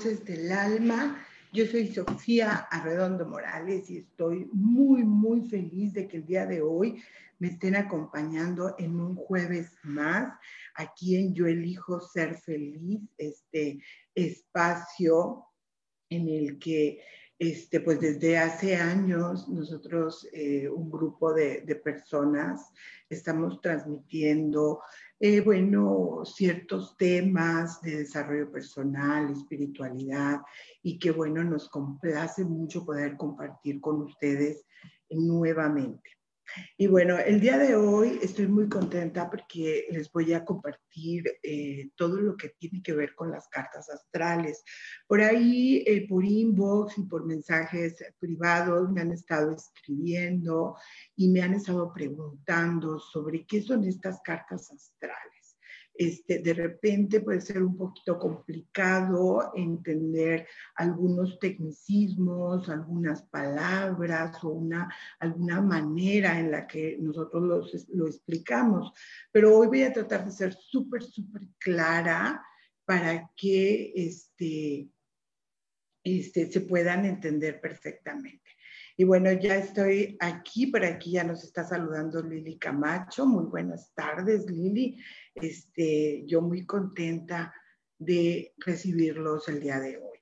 Voces del Alma. Yo soy Sofía Arredondo Morales y estoy muy, muy feliz de que el día de hoy me estén acompañando en un jueves más aquí en Yo Elijo Ser Feliz, este espacio en el que este, pues desde hace años nosotros, eh, un grupo de, personas, estamos transmitiendo, eh, bueno, ciertos temas de desarrollo personal, espiritualidad, y que, bueno, nos complace mucho poder compartir con ustedes nuevamente. Y bueno, el día de hoy estoy muy contenta porque les voy a compartir eh, todo lo que tiene que ver con las cartas astrales. Por ahí, eh, por inbox y por mensajes privados me han estado escribiendo y me han estado preguntando sobre qué son estas cartas astrales. Este, de repente puede ser un poquito complicado entender algunos tecnicismos, algunas palabras o una, alguna manera en la que nosotros lo explicamos. Pero hoy voy a tratar de ser súper, súper clara para que este, este, se puedan entender perfectamente. Y bueno, ya estoy aquí, por aquí ya nos está saludando Lili Camacho. Muy buenas tardes, Lili. Este, yo muy contenta de recibirlos el día de hoy.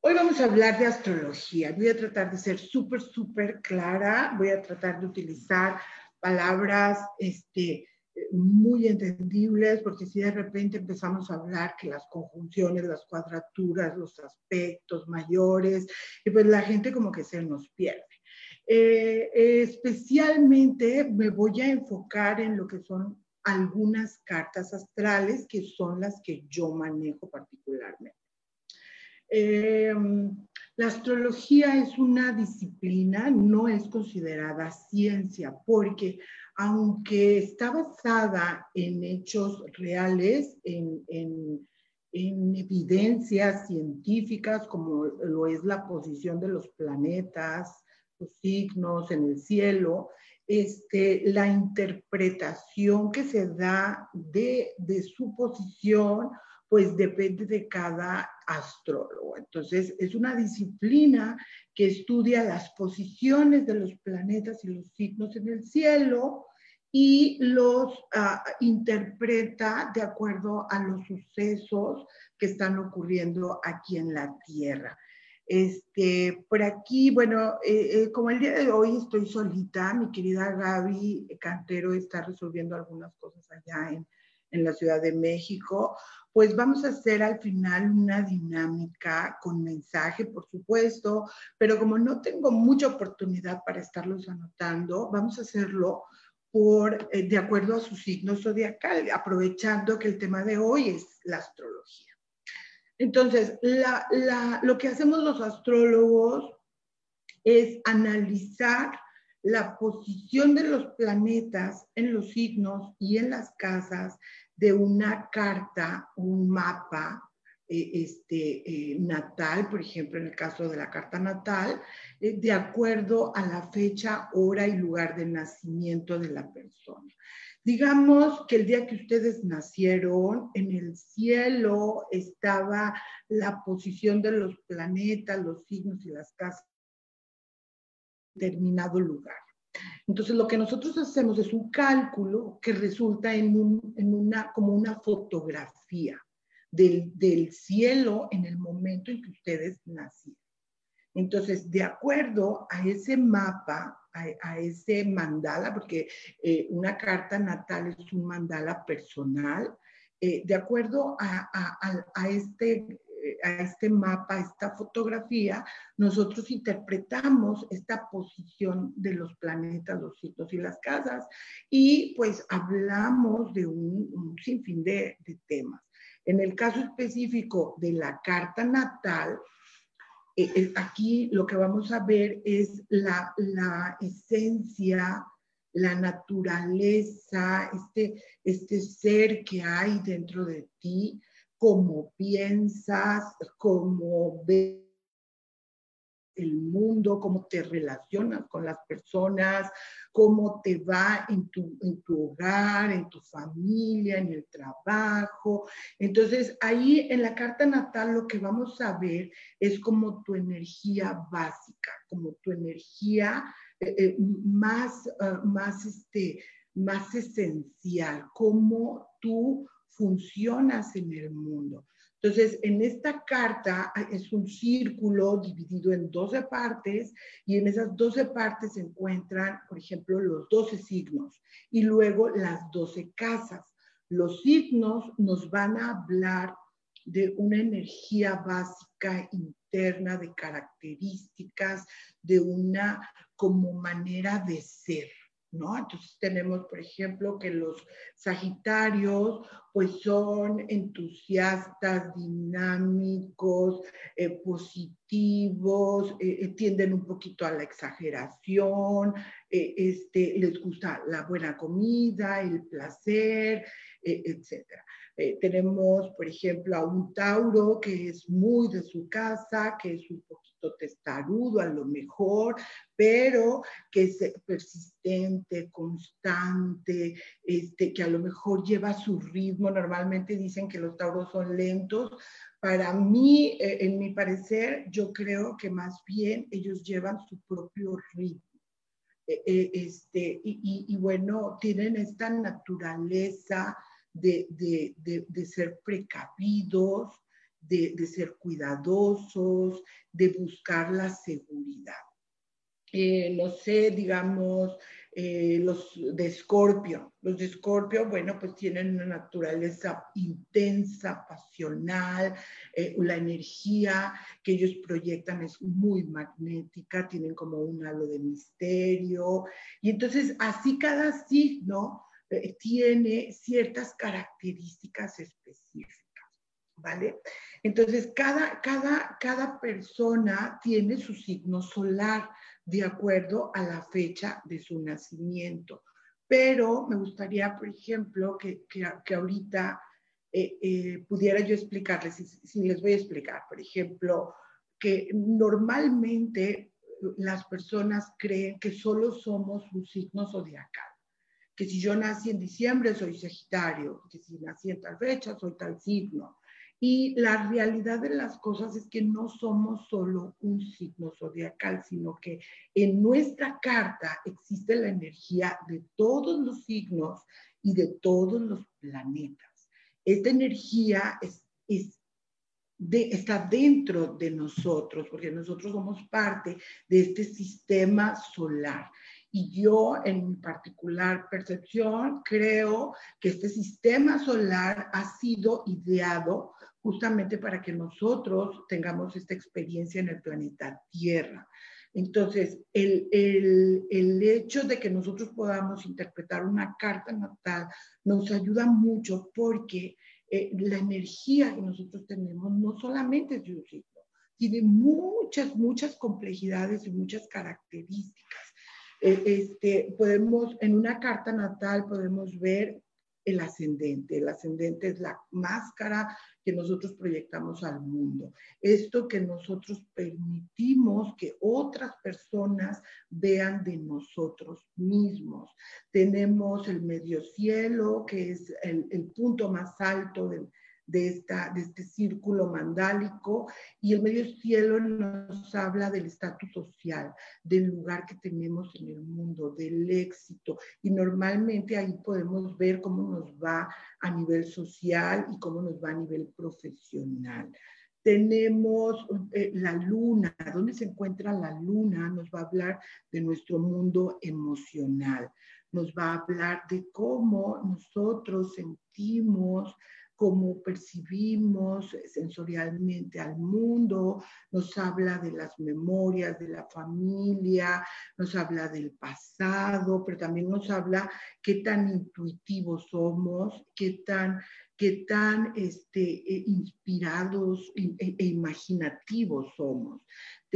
Hoy vamos a hablar de astrología. Voy a tratar de ser súper, súper clara. Voy a tratar de utilizar palabras este, muy entendibles, porque si de repente empezamos a hablar que las conjunciones, las cuadraturas, los aspectos mayores, y pues la gente como que se nos pierde. Eh, especialmente me voy a enfocar en lo que son algunas cartas astrales, que son las que yo manejo particularmente. Eh, la astrología es una disciplina, no es considerada ciencia, porque aunque está basada en hechos reales, en, en, evidencias científicas, como lo es la posición de los planetas, los signos en el cielo, este, la interpretación que se da de, de su posición, pues depende de cada astrólogo. Entonces, es una disciplina que estudia las posiciones de los planetas y los signos en el cielo y los uh, interpreta de acuerdo a los sucesos que están ocurriendo aquí en la Tierra. Este, por aquí, bueno, eh, eh, como el día de hoy estoy solita, mi querida Gaby Cantero está resolviendo algunas cosas allá en, en la Ciudad de México, pues vamos a hacer al final una dinámica con mensaje, por supuesto, pero como no tengo mucha oportunidad para estarlos anotando, vamos a hacerlo por, eh, de acuerdo a su signo zodiacal, aprovechando que el tema de hoy es la astrología. Entonces, lo que hacemos los astrólogos es analizar la posición de los planetas en los signos y en las casas de una carta, un mapa eh, este, eh, natal, por ejemplo, en el caso de la carta natal, eh, de acuerdo a la fecha, hora y lugar de nacimiento de la persona. Digamos que el día que ustedes nacieron, en el cielo estaba la posición de los planetas, los signos y las casas determinado lugar. Entonces, lo que nosotros hacemos es un cálculo que resulta en, una, como una fotografía del, del, cielo en el momento en que ustedes nacieron. Entonces, de acuerdo a ese mapa, a, ese mandala, porque eh, una carta natal es un mandala personal, eh, de acuerdo a, este, a este mapa, a esta fotografía, nosotros interpretamos esta posición de los planetas, los sitios y las casas, y pues hablamos de un, sinfín de temas. En el caso específico de la carta natal, eh, eh, aquí lo que vamos a ver es la, esencia, la naturaleza, este, este ser que hay dentro de ti, cómo piensas, cómo ves el mundo, cómo te relacionas con las personas, cómo te va en tu, en tu hogar, en tu familia, en el trabajo. Entonces, ahí en la carta natal lo que vamos a ver es como tu energía básica, como tu energía eh, eh, más, ah, más, este, más esencial, cómo tú funcionas en el mundo. Entonces, en esta carta es un círculo dividido en 12 partes y en esas 12 partes se encuentran, por ejemplo, los 12 signos y luego las 12 casas. Los signos nos van a hablar de una energía básica interna, de características, de una como manera de ser. Entonces tenemos, por ejemplo, que los Sagitarios pues son entusiastas, dinámicos, eh, positivos, eh, eh, tienden un poquito a la exageración, este, les gusta la buena comida, el placer, etcétera. Tenemos, por ejemplo, a un Tauro que es muy de su casa, que es un poquito testarudo a lo mejor, pero que es persistente, constante, este, que a lo mejor lleva su ritmo. Normalmente dicen que los tauros son lentos. Para mí, eh, en mi parecer, yo creo que más bien ellos llevan su propio ritmo. Eh, eh, este, y, bueno, tienen esta naturaleza de, de ser precavidos, de, ser cuidadosos, de buscar la seguridad. Eh, no sé, digamos, eh, los de Escorpio. Los de Escorpio, bueno, pues tienen una naturaleza intensa, pasional, eh, la energía que ellos proyectan es muy magnética, tienen como un halo de misterio. Y entonces, así cada signo tiene ciertas características específicas. ¿vale? Entonces, cada, cada, cada persona tiene su signo solar de acuerdo a la fecha de su nacimiento. Pero me gustaría, por ejemplo, que, que, ahorita eh, eh, pudiera yo explicarles, si, les voy a explicar, por ejemplo, que normalmente las personas creen que solo somos un signo zodiacal que si yo nací en diciembre soy Sagitario, que si nací en tal fecha soy tal signo, y la realidad de las cosas es que no somos solo un signo zodiacal, sino que en nuestra carta existe la energía de todos los signos y de todos los planetas. Esta energía es, está dentro de nosotros, porque nosotros somos parte de este sistema solar. Y yo, en mi particular percepción, creo que este sistema solar ha sido ideado justamente para que nosotros tengamos esta experiencia en el planeta Tierra. Entonces, el, el, hecho de que nosotros podamos interpretar una carta natal nos ayuda mucho porque eh, la energía que nosotros tenemos no solamente es de un signo, tiene muchas, muchas complejidades y muchas características. Eh, este, podemos, en una carta natal podemos ver el ascendente. El ascendente es la máscara que nosotros proyectamos al mundo. Esto que nosotros permitimos que otras personas vean de nosotros mismos. Tenemos el medio cielo, que es el, el punto más alto del de, esta, de este círculo mandálico y el medio cielo nos habla del estatus social, del lugar que tenemos en el mundo, del éxito y normalmente ahí podemos ver cómo nos va a nivel social y cómo nos va a nivel profesional. tenemos eh, la luna, ¿dónde se encuentra la luna? Nos va a hablar de nuestro mundo emocional, nos va a hablar de cómo nosotros sentimos cómo percibimos sensorialmente al mundo, nos habla de las memorias de la familia, nos habla del pasado, pero también nos habla qué tan intuitivos somos, qué tan qué tan este, eh, inspirados e, e, imaginativos somos.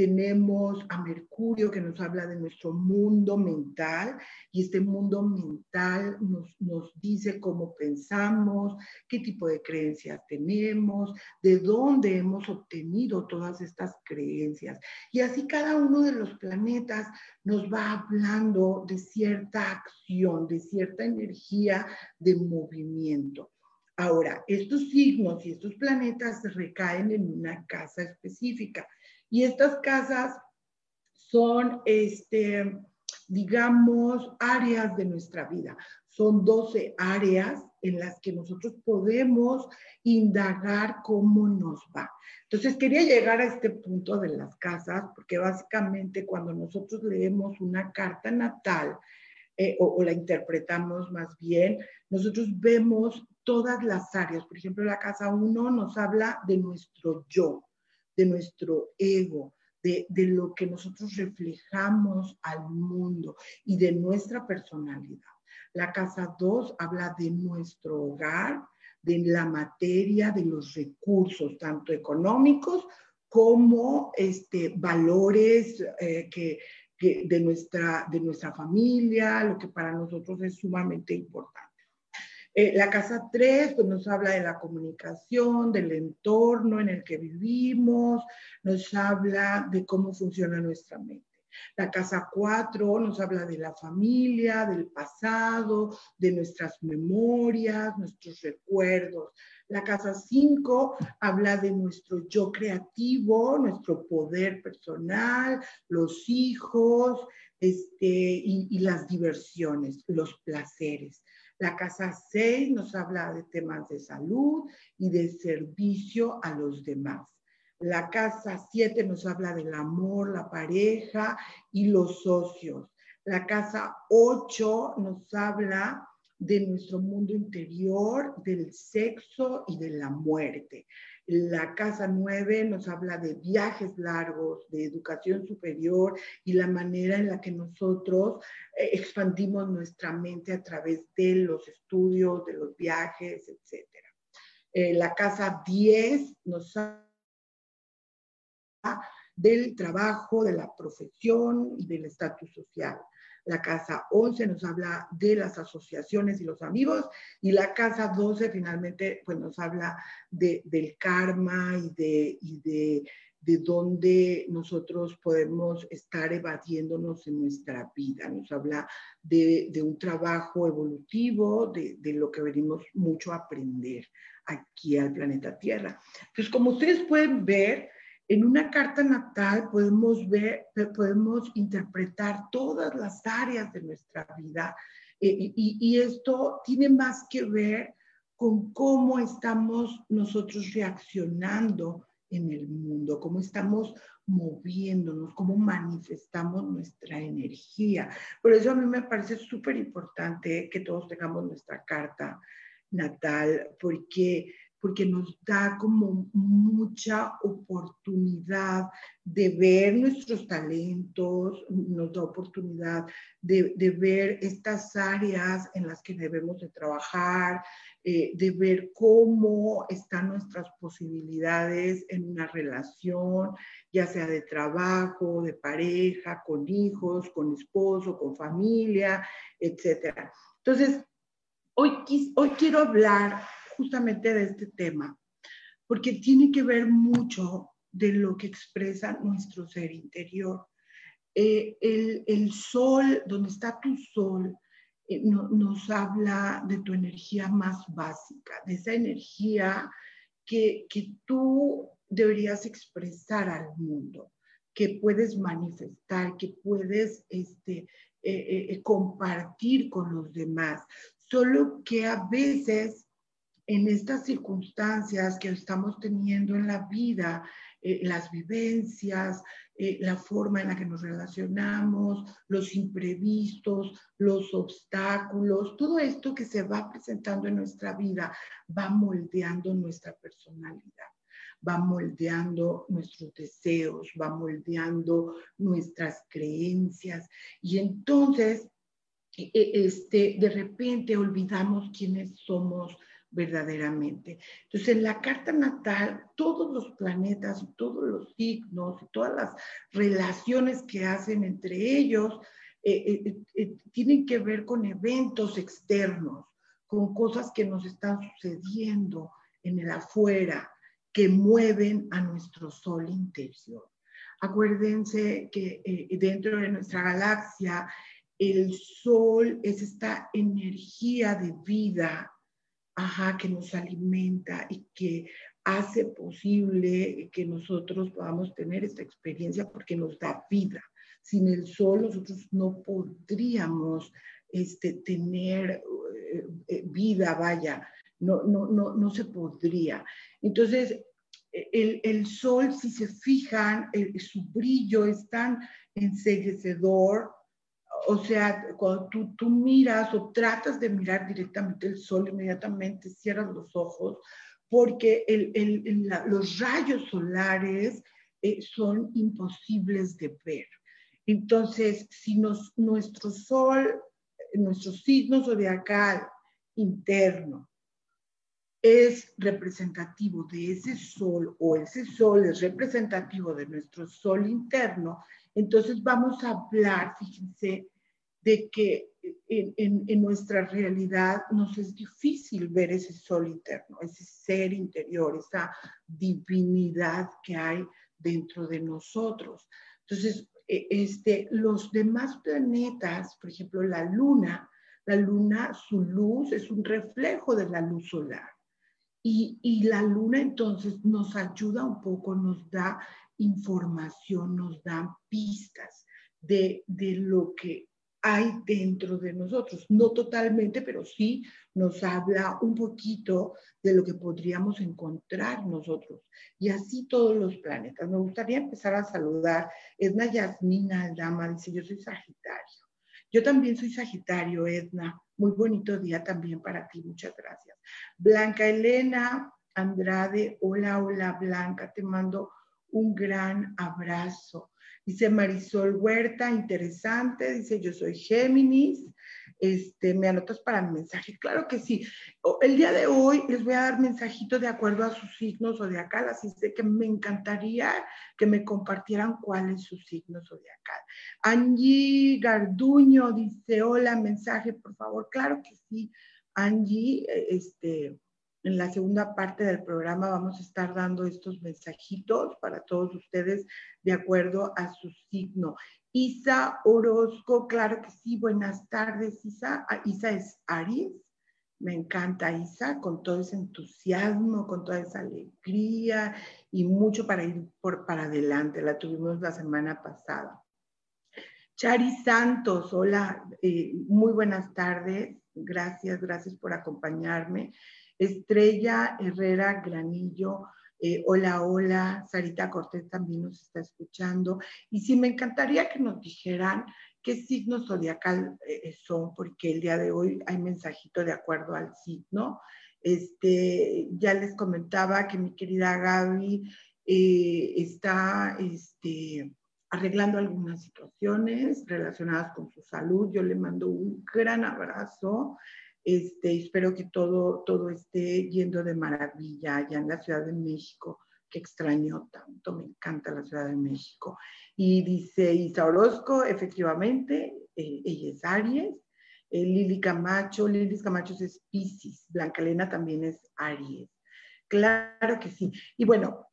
Tenemos a Mercurio que nos habla de nuestro mundo mental y este mundo mental nos, nos dice cómo pensamos, qué tipo de creencias tenemos, de dónde hemos obtenido todas estas creencias. Y así cada uno de los planetas nos va hablando de cierta acción, de cierta energía de movimiento. Ahora, estos signos y estos planetas recaen en una casa específica y estas casas son, este, digamos, áreas de nuestra vida. Son 12 áreas en las que nosotros podemos indagar cómo nos va. Entonces, quería llegar a este punto de las casas, porque básicamente cuando nosotros leemos una carta natal, eh, o, o, la interpretamos más bien, nosotros vemos todas las áreas. Por ejemplo, la casa 1 nos habla de nuestro yo, de nuestro ego, de, de, lo que nosotros reflejamos al mundo y de nuestra personalidad. La casa 2 habla de nuestro hogar, de la materia, de los recursos, tanto económicos como este, valores eh, que, que de, nuestra, de nuestra familia, lo que para nosotros es sumamente importante. Eh, la casa 3 pues, nos habla de la comunicación, del entorno en el que vivimos, nos habla de cómo funciona nuestra mente. La casa 4 nos habla de la familia, del pasado, de nuestras memorias, nuestros recuerdos. La casa 5 habla de nuestro yo creativo, nuestro poder personal, los hijos este, y las diversiones, los placeres. La casa 6 nos habla de temas de salud y de servicio a los demás. La casa 7 nos habla del amor, la pareja y los socios. La casa 8 nos habla de nuestro mundo interior, del sexo y de la muerte. La Casa 9 nos habla de viajes largos, de educación superior y la manera en la que nosotros eh, expandimos nuestra mente a través de los estudios, de los viajes, etc. Eh, la Casa 10 nos habla del trabajo, de la profesión y del estatus social. La casa 11 nos habla de las asociaciones y los amigos y la casa 12 finalmente pues nos habla de, del karma y de, de, de dónde nosotros podemos estar evadiéndonos en nuestra vida. Nos habla de, de un trabajo evolutivo, de, de, lo que venimos mucho a aprender aquí al planeta Tierra. Entonces, como ustedes pueden ver, en una carta natal podemos ver, podemos interpretar todas las áreas de nuestra vida eh, y, esto tiene más que ver con cómo estamos nosotros reaccionando en el mundo, cómo estamos moviéndonos, cómo manifestamos nuestra energía. Por eso a mí me parece súper importante que todos tengamos nuestra carta natal, porque porque nos da como mucha oportunidad de ver nuestros talentos, nos da oportunidad de, ver estas áreas en las que debemos de trabajar, eh, de ver cómo están nuestras posibilidades en una relación, ya sea de trabajo, de pareja, con hijos, con esposo, con familia, etc. Entonces, hoy, hoy quiero hablar justamente de este tema, porque tiene que ver mucho de lo que expresa nuestro ser interior. Eh, el, sol, donde está tu sol, eh, no, nos habla de tu energía más básica, de esa energía que, que tú deberías expresar al mundo, que puedes manifestar, que puedes este, eh, compartir con los demás, solo que a veces en estas circunstancias que estamos teniendo en la vida, eh, las vivencias, eh, la forma en la que nos relacionamos, los imprevistos, los obstáculos, todo esto que se va presentando en nuestra vida va moldeando nuestra personalidad va moldeando nuestros deseos, va moldeando nuestras creencias. Y entonces, e, e, este, de repente olvidamos quiénes somos, verdaderamente. Entonces, en la carta natal, todos los planetas todos los signos y todas las relaciones que hacen entre ellos eh, eh, eh, tienen que ver con eventos externos, con cosas que nos están sucediendo en el afuera, que mueven a nuestro sol interior. Acuérdense que dentro de nuestra galaxia, el sol es esta energía de vida que nos alimenta y que hace posible que nosotros podamos tener esta experiencia porque nos da vida. Sin el sol nosotros no podríamos este, tener eh, eh, vida, vaya, no, no, no, no se podría. Entonces, el, el, sol, si se fijan, su brillo es tan enseguecedor, o sea, cuando tú, tú, miras o tratas de mirar directamente el sol, inmediatamente cierras los ojos, porque el, el, los rayos solares eh, son imposibles de ver. Entonces, si nos, nuestro sol, nuestro signo zodiacal interno es representativo de ese sol o ese sol es representativo de nuestro sol interno, entonces vamos a hablar, fíjense, de que en, nuestra realidad nos es difícil ver ese sol interno, ese ser interior, esa divinidad que hay dentro de nosotros. Entonces, e, este, los demás planetas, por ejemplo, la luna, la luna, su luz es un reflejo de la luz solar. Y, y la luna entonces nos ayuda un poco, nos da información, nos dan pistas de, de lo que hay dentro de nosotros. No totalmente, pero sí nos habla un poquito de lo que podríamos encontrar nosotros. Y así todos los planetas. Me gustaría empezar a saludar. Edna Yasmina Aldama dice, yo soy Sagitario. Yo también soy Sagitario, Edna. Muy bonito día también para ti. Muchas gracias. Blanca Elena Andrade, hola, hola Blanca, te mando un gran abrazo. Dice Marisol Huerta, interesante, dice yo soy Géminis, este, ¿me anotas para mi mensaje? Claro que sí. El día de hoy les voy a dar mensajitos de acuerdo a sus signos zodiacal, así sé que me encantaría que me compartieran cuál es su signo zodiacal. Angie Garduño dice, hola, mensaje, por favor. Claro que sí, Angie, eh, este, en la segunda parte del programa vamos a estar dando estos mensajitos para todos ustedes de acuerdo a su signo. Isa Orozco, claro que sí, buenas tardes Isa. Ah, Isa es Aries, me encanta Isa, con todo ese entusiasmo, con toda esa alegría y mucho para ir por, para adelante. La tuvimos la semana pasada. Chari Santos, hola, eh, muy buenas tardes. Gracias, gracias por acompañarme. Estrella Herrera Granillo, eh, hola, hola, Sarita Cortés también nos está escuchando. Y sí, me encantaría que nos dijeran qué signo zodiacal eh, son, porque el día de hoy hay mensajito de acuerdo al signo. Este, ya les comentaba que mi querida Gaby eh, está este, arreglando algunas situaciones relacionadas con su salud. Yo le mando un gran abrazo. Este, espero que todo, todo esté yendo de maravilla allá en la Ciudad de México, que extraño tanto, me encanta la Ciudad de México. Y dice Isa Orozco, efectivamente, eh, ella es Aries. Eh, Lili Camacho, Lili Camacho es Pisces, Blanca Elena también es Aries. Claro que sí. Y bueno,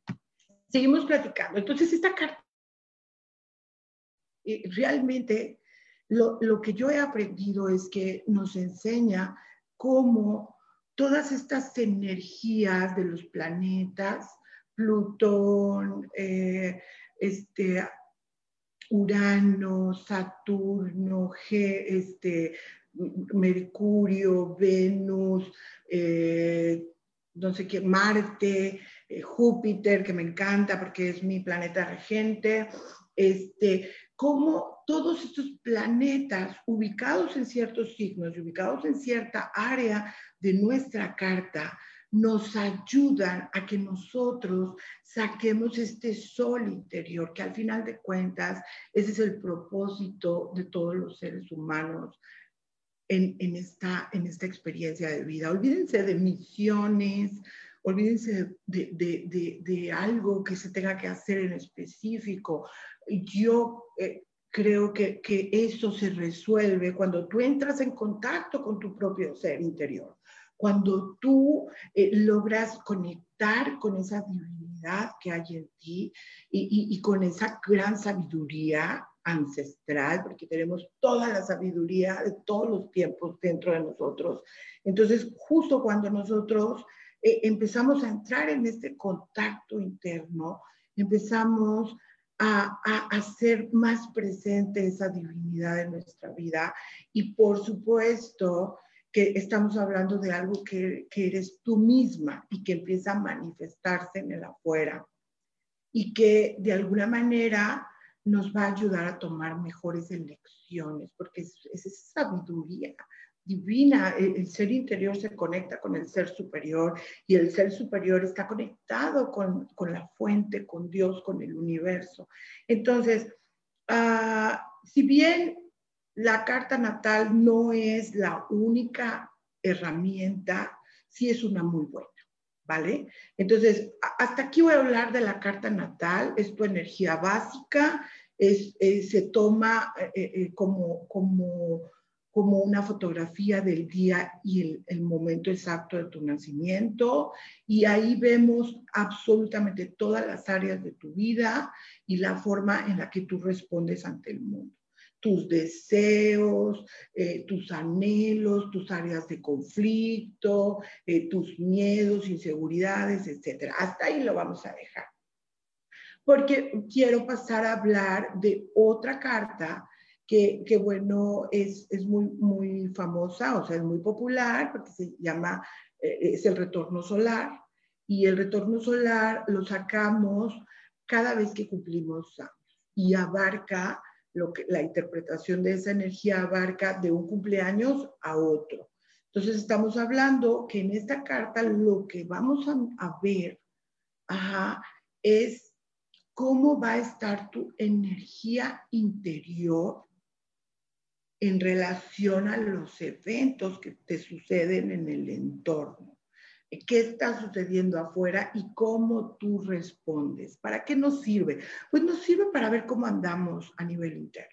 seguimos platicando. Entonces, esta carta eh, realmente lo, que yo he aprendido es que nos enseña cómo todas estas energías de los planetas, Plutón, eh, este, Urano, Saturno, este, Mercurio, Venus, eh, no sé qué, Marte, eh, Júpiter, que me encanta porque es mi planeta regente, este, cómo todos estos planetas ubicados en ciertos signos, ubicados en cierta área de nuestra carta, nos ayudan a que nosotros saquemos este sol interior, que al final de cuentas ese es el propósito de todos los seres humanos en, esta, en esta experiencia de vida. Olvídense de misiones, olvídense de, algo que se tenga que hacer en específico. Yo eh, creo que, que eso se resuelve cuando tú entras en contacto con tu propio ser interior, cuando tú eh, logras conectar con esa divinidad que hay en ti y, y, con esa gran sabiduría ancestral, porque tenemos toda la sabiduría de todos los tiempos dentro de nosotros. Entonces, justo cuando nosotros eh, empezamos a entrar en este contacto interno, empezamos a, hacer más presente esa divinidad en nuestra vida. Y por supuesto que estamos hablando de algo que, que eres tú misma y que empieza a manifestarse en el afuera y que de alguna manera nos va a ayudar a tomar mejores elecciones, porque es, es sabiduría divina, el, ser interior se conecta con el ser superior y el ser superior está conectado con, con la fuente, con Dios, con el universo. Entonces, uh, si bien la carta natal no es la única herramienta, sí es una muy buena. ¿Vale? Entonces, hasta aquí voy a hablar de la carta natal, es tu energía básica, es, se toma eh, eh, como, como como una fotografía del día y el, momento exacto de tu nacimiento. Y ahí vemos absolutamente todas las áreas de tu vida y la forma en la que tú respondes ante el mundo. Tus deseos, eh, tus anhelos, tus áreas de conflicto, eh, tus miedos, inseguridades, etc. Hasta ahí lo vamos a dejar. Porque quiero pasar a hablar de otra carta que, bueno, es, es, muy, muy famosa, o sea, es muy popular porque se llama, eh, es el retorno solar. Y el retorno solar lo sacamos cada vez que cumplimos años y abarca lo que la interpretación de esa energía abarca de un cumpleaños a otro. Entonces estamos hablando que en esta carta lo que vamos a, a ver ajá, es cómo va a estar tu energía interior en relación a los eventos que te suceden en el entorno. ¿Qué está sucediendo afuera y cómo tú respondes? ¿Para qué nos sirve? Pues nos sirve para ver cómo andamos a nivel interno.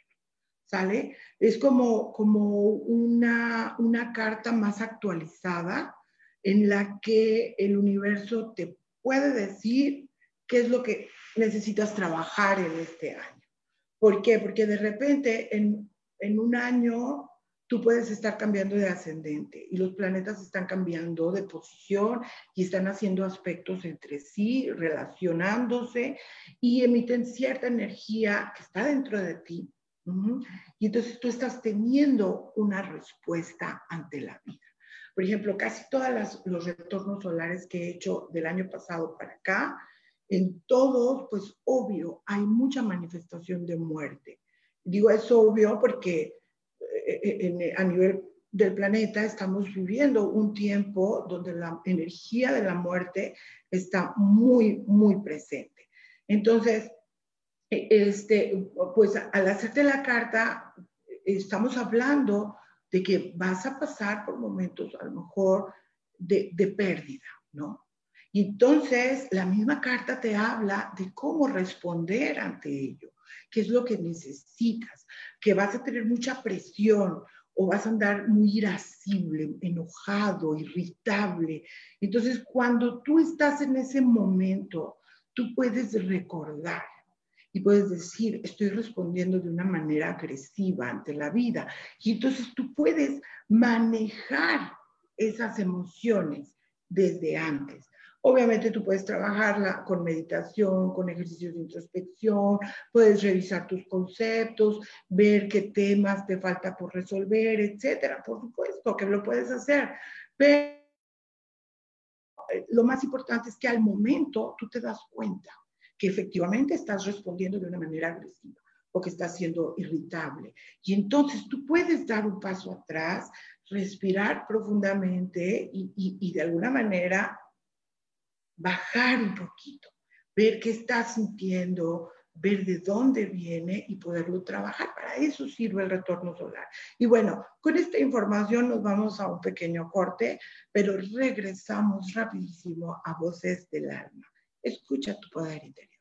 ¿Sale? Es como, como una, una carta más actualizada en la que el universo te puede decir qué es lo que necesitas trabajar en este año. ¿Por qué? Porque de repente en en un año tú puedes estar cambiando de ascendente y los planetas están cambiando de posición y están haciendo aspectos entre sí, relacionándose y emiten cierta energía que está dentro de ti. Y entonces tú estás teniendo una respuesta ante la vida. Por ejemplo, casi todos los retornos solares que he hecho del año pasado para acá, en todos, pues obvio, hay mucha manifestación de muerte Digo, es obvio porque eh, eh, a nivel del planeta estamos viviendo un tiempo donde la energía de la muerte está muy, muy presente. Entonces, e, este, pues al hacerte la carta, estamos hablando de que vas a pasar por momentos a lo mejor de, de pérdida, ¿no? Y entonces la misma carta te habla de cómo responder ante ello qué es lo que necesitas, que vas a tener mucha presión o vas a andar muy irascible, enojado, irritable. Entonces, cuando tú estás en ese momento, tú puedes recordar y puedes decir, estoy respondiendo de una manera agresiva ante la vida. Y entonces tú puedes manejar esas emociones desde antes. Obviamente tú puedes trabajarla con meditación, con ejercicios de introspección, puedes revisar tus conceptos, ver qué temas te falta por resolver, etcétera. Por supuesto que lo puedes hacer, pero eh, lo más importante es que al momento tú te das cuenta que efectivamente estás respondiendo de una manera agresiva o que estás siendo irritable. Y entonces tú puedes dar un paso atrás, respirar profundamente y, y de alguna manera bajar un poquito, ver qué estás sintiendo, ver de dónde viene y poderlo trabajar. Para eso sirve el retorno solar. Y bueno, con esta información nos vamos a un pequeño corte, pero regresamos rapidísimo a Voces del Alma. Escucha tu poder interior.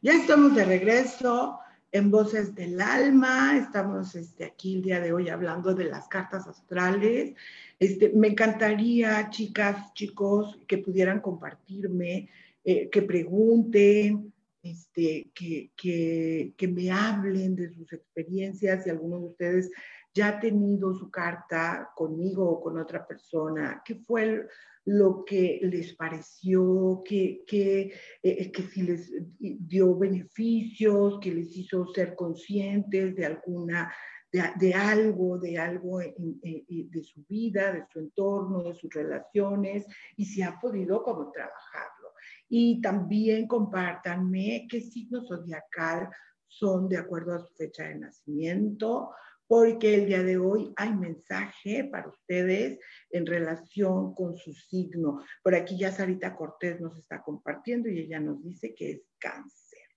Ya estamos de regreso en Voces del Alma. Estamos este, aquí el día de hoy hablando de las cartas astrales. Este, me encantaría, chicas, chicos, que pudieran compartirme, eh, que pregunten, este, que, que, que, me hablen de sus experiencias. Si alguno de ustedes ya ha tenido su carta conmigo o con otra persona, ¿qué fue lo que les pareció, que, que, eh, que si les dio beneficios, que les hizo ser conscientes de alguna, de, algo, de algo de su vida, de su entorno, de sus relaciones, y si ha podido como trabajarlo. Y también compártanme qué signo zodiacal son de acuerdo a su fecha de nacimiento, porque el día de hoy hay mensaje para ustedes en relación con su signo. Por aquí ya Sarita Cortés nos está compartiendo y ella nos dice que es cáncer,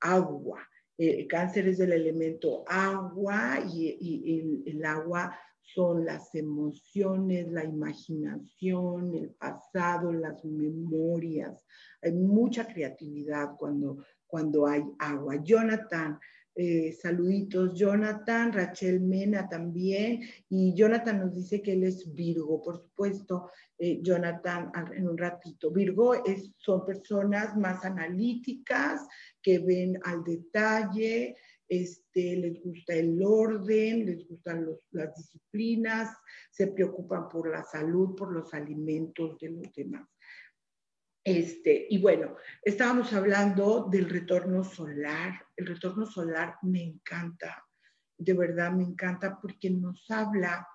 agua. El cáncer es del elemento agua y, el, agua son las emociones, la imaginación, el pasado, las memorias. Hay mucha creatividad cuando, cuando hay agua. Jonathan, eh, saluditos, Jonathan, Rachel Mena también, y Jonathan nos dice que él es Virgo, por supuesto, eh, Jonathan en un ratito. Virgo es, son personas más analíticas, que ven al detalle, este, les gusta el orden, les gustan las disciplinas, se preocupan por la salud, por los alimentos de los demás. Este, y bueno, estábamos hablando del retorno solar. El retorno solar me encanta, de verdad me encanta porque nos habla,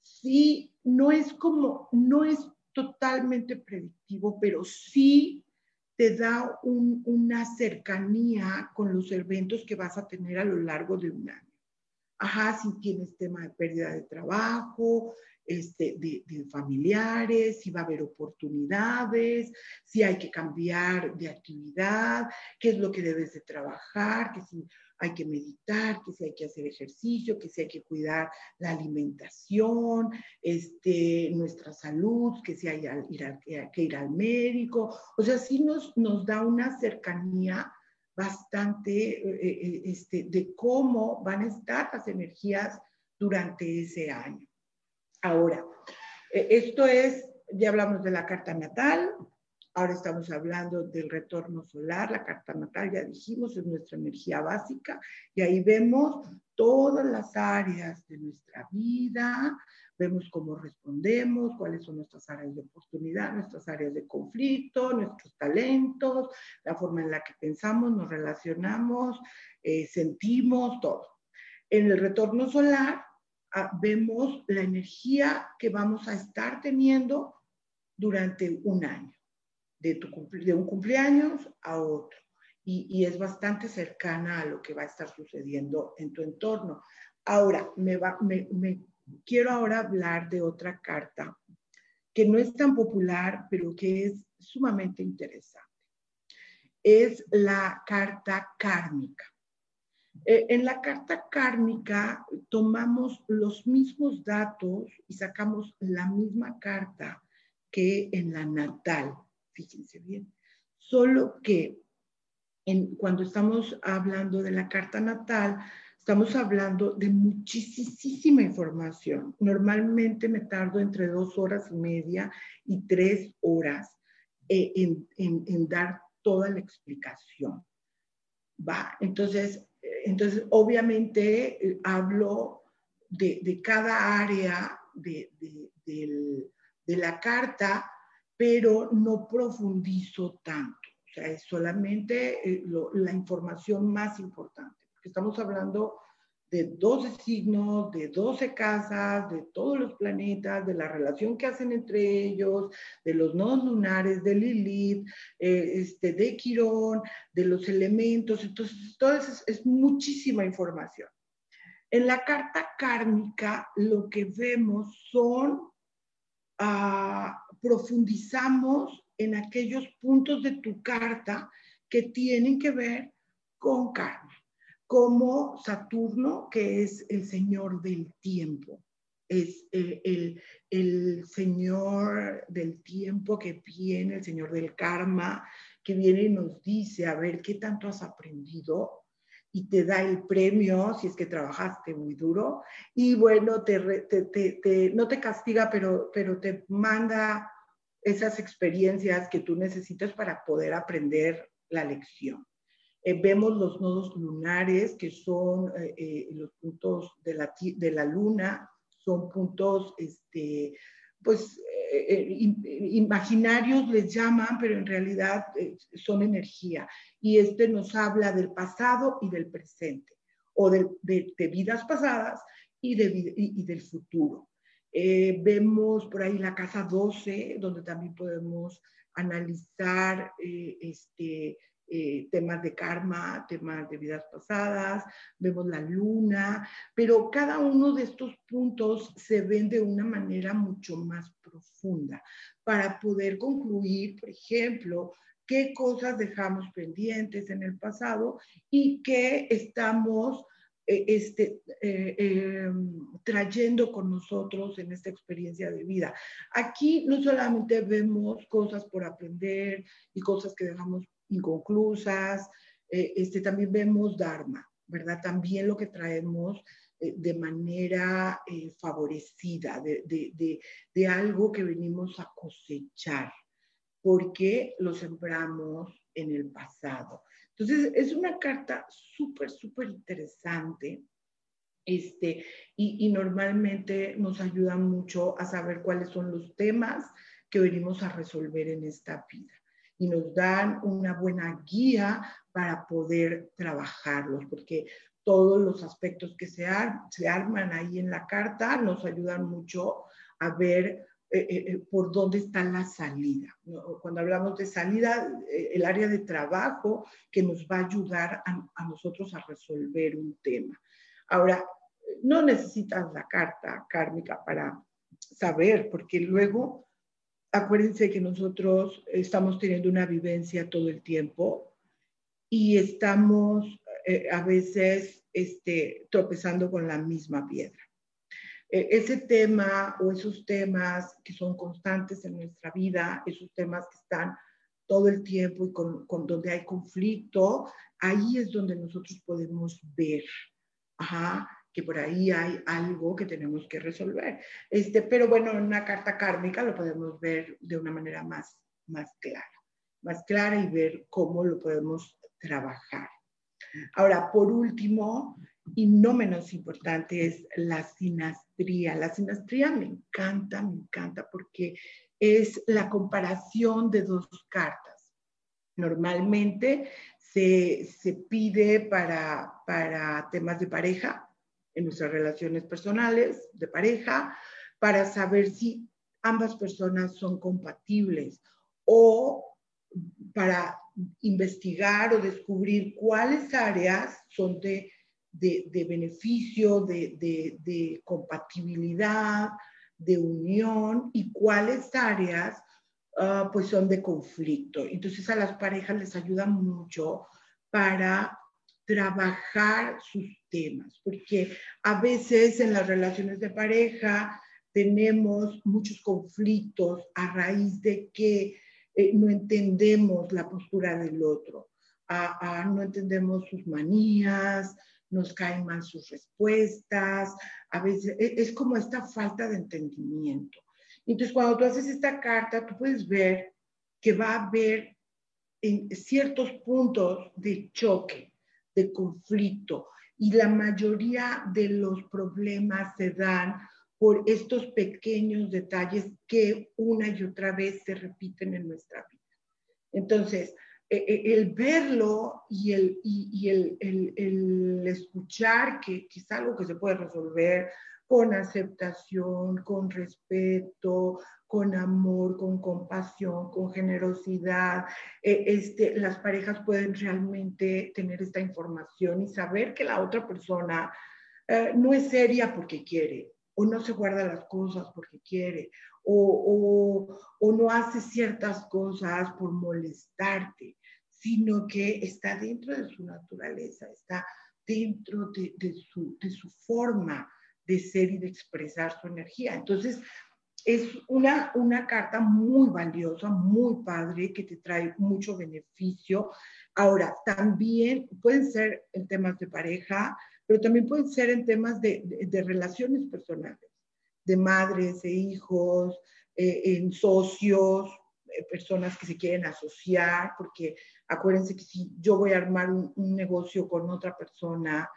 sí, no es como, no es totalmente predictivo, pero sí te da una cercanía con los eventos que vas a tener a lo largo de un año. Ajá, si tienes tema de pérdida de trabajo, este, de, familiares, si va a haber oportunidades, si hay que cambiar de actividad, qué es lo que debes de trabajar, que si hay que meditar, que si hay que hacer ejercicio, que si hay que cuidar la alimentación, este, nuestra salud, que si hay que ir al médico. O sea, sí nos, nos da una cercanía bastante eh, eh, este, de cómo van a estar las energías durante ese año. Ahora, eh, esto es, ya hablamos de la carta natal, ahora estamos hablando del retorno solar, la carta natal, ya dijimos, es nuestra energía básica, y ahí vemos todas las áreas de nuestra vida, vemos cómo respondemos, cuáles son nuestras áreas de oportunidad, nuestras áreas de conflicto, nuestros talentos, la forma en la que pensamos, nos relacionamos, eh, sentimos, todo. En el retorno solar vemos la energía que vamos a estar teniendo durante un año, de, un cumpleaños a otro. Y, es bastante cercana a lo que va a estar sucediendo en tu entorno. Ahora, me quiero ahora hablar de otra carta que no es tan popular, pero que es sumamente interesante. Es la carta kármica. Eh, en la carta kármica tomamos los mismos datos y sacamos la misma carta que en la natal, fíjense bien. Solo que cuando estamos hablando de la carta natal, estamos hablando de muchísima información. Normalmente me tardo entre dos horas y media y tres horas eh, en dar toda la explicación. Va, entonces entonces, obviamente, eh, hablo de, cada área de, la carta, pero no profundizo tanto. O sea, es solamente eh, la información más importante, porque estamos hablando de 12 signos, de 12 casas, de todos los planetas, de la relación que hacen entre ellos, de los nodos lunares, de Lilith, eh, este, de Quirón, de los elementos. Entonces, todo eso es, muchísima información. En la carta kármica lo que vemos son, ah, profundizamos en aquellos puntos de tu carta que tienen que ver con karma como Saturno, que es el señor del tiempo, es el, el, señor del tiempo que viene, el señor del karma, que viene y nos dice, a ver, ¿qué tanto has aprendido? Y te da el premio si es que trabajaste muy duro. Y bueno, te, te, no te castiga, pero, pero te manda esas experiencias que tú necesitas para poder aprender la lección. Eh, vemos los nodos lunares, que son eh, eh, los puntos de la, de la luna, son puntos, este, pues, imaginarios les llaman, pero en realidad son energía. Y este nos habla del pasado y del presente, o de, de, vidas pasadas y, de, y, del futuro. vemos por ahí la casa 12, donde también podemos analizar este, eh, temas de karma, temas de vidas pasadas, vemos la luna, pero cada uno de estos puntos se ven de una manera mucho más profunda para poder concluir, por ejemplo, qué cosas dejamos pendientes en el pasado y qué estamos eh, este, eh, trayendo con nosotros en esta experiencia de vida. Aquí no solamente vemos cosas por aprender y cosas que dejamos inconclusas. Eh, este, también vemos Dharma, ¿verdad? También lo que traemos eh, de manera eh, favorecida, de, de, de, algo que venimos a cosechar, porque lo sembramos en el pasado. Entonces, es una carta súper, súper interesante. Este, y, y normalmente nos ayuda mucho a saber cuáles son los temas que venimos a resolver en esta vida y nos dan una buena guía para poder trabajarlos, porque todos los aspectos que se, se arman ahí en la carta nos ayudan mucho a ver eh, eh, eh, por dónde está la salida. Cuando hablamos de salida, el área de trabajo que nos va a ayudar a, a, nosotros a resolver un tema. Ahora, no necesitas la carta kármica para saber, porque luego acuérdense que nosotros estamos teniendo una vivencia todo el tiempo y estamos eh, a veces este, tropezando con la misma piedra. E, ese tema o esos temas que son constantes en nuestra vida, esos temas que están todo el tiempo y con, con donde hay conflicto, ahí es donde nosotros podemos ver. Ajá que por ahí hay algo que tenemos que resolver. Este, pero bueno, en una carta kármica lo podemos ver de una manera más, más clara, más clara y ver cómo lo podemos trabajar. Ahora, por último, y no menos importante, es la sinastría. La sinastría me encanta, me encanta porque es la comparación de dos cartas. Normalmente se, se pide para, para temas de pareja, en nuestras relaciones personales, de pareja, para saber si ambas personas son compatibles o para investigar o descubrir cuáles áreas son de, de, beneficio, de, de, compatibilidad, de unión y cuáles áreas ah, pues son de conflicto. Entonces a las parejas les ayuda mucho para trabajar sus temas, porque a veces en las relaciones de pareja tenemos muchos conflictos a raíz de que eh, no entendemos la postura del otro, no entendemos sus manías, nos caen mal sus respuestas, a veces e, es como esta falta de entendimiento. Entonces, cuando tú haces esta carta, tú puedes ver que va a haber en ciertos puntos de choque de conflicto y la mayoría de los problemas se dan por estos pequeños detalles que una y otra vez se repiten en nuestra vida. Entonces, e, e, el verlo y, el, y, el, el, escuchar que, que, es algo que se puede resolver con aceptación, con respeto, con amor, con compasión, con generosidad. Eh, este, las parejas pueden realmente tener esta información y saber que la otra persona eh, no es seria porque quiere, o no se guarda las cosas porque quiere, o, o, o no hace ciertas cosas por molestarte, sino que está dentro de su naturaleza, está dentro de, de, su, de su forma de ser y de expresar su energía. Entonces, es una, una carta muy valiosa, muy padre, que te trae mucho beneficio. Ahora, también pueden ser en temas de pareja, pero también pueden ser en temas de, de, relaciones personales, de madres e hijos, eh, en socios, eh, personas que se quieren asociar, porque acuérdense que si yo voy a armar un, negocio con otra persona,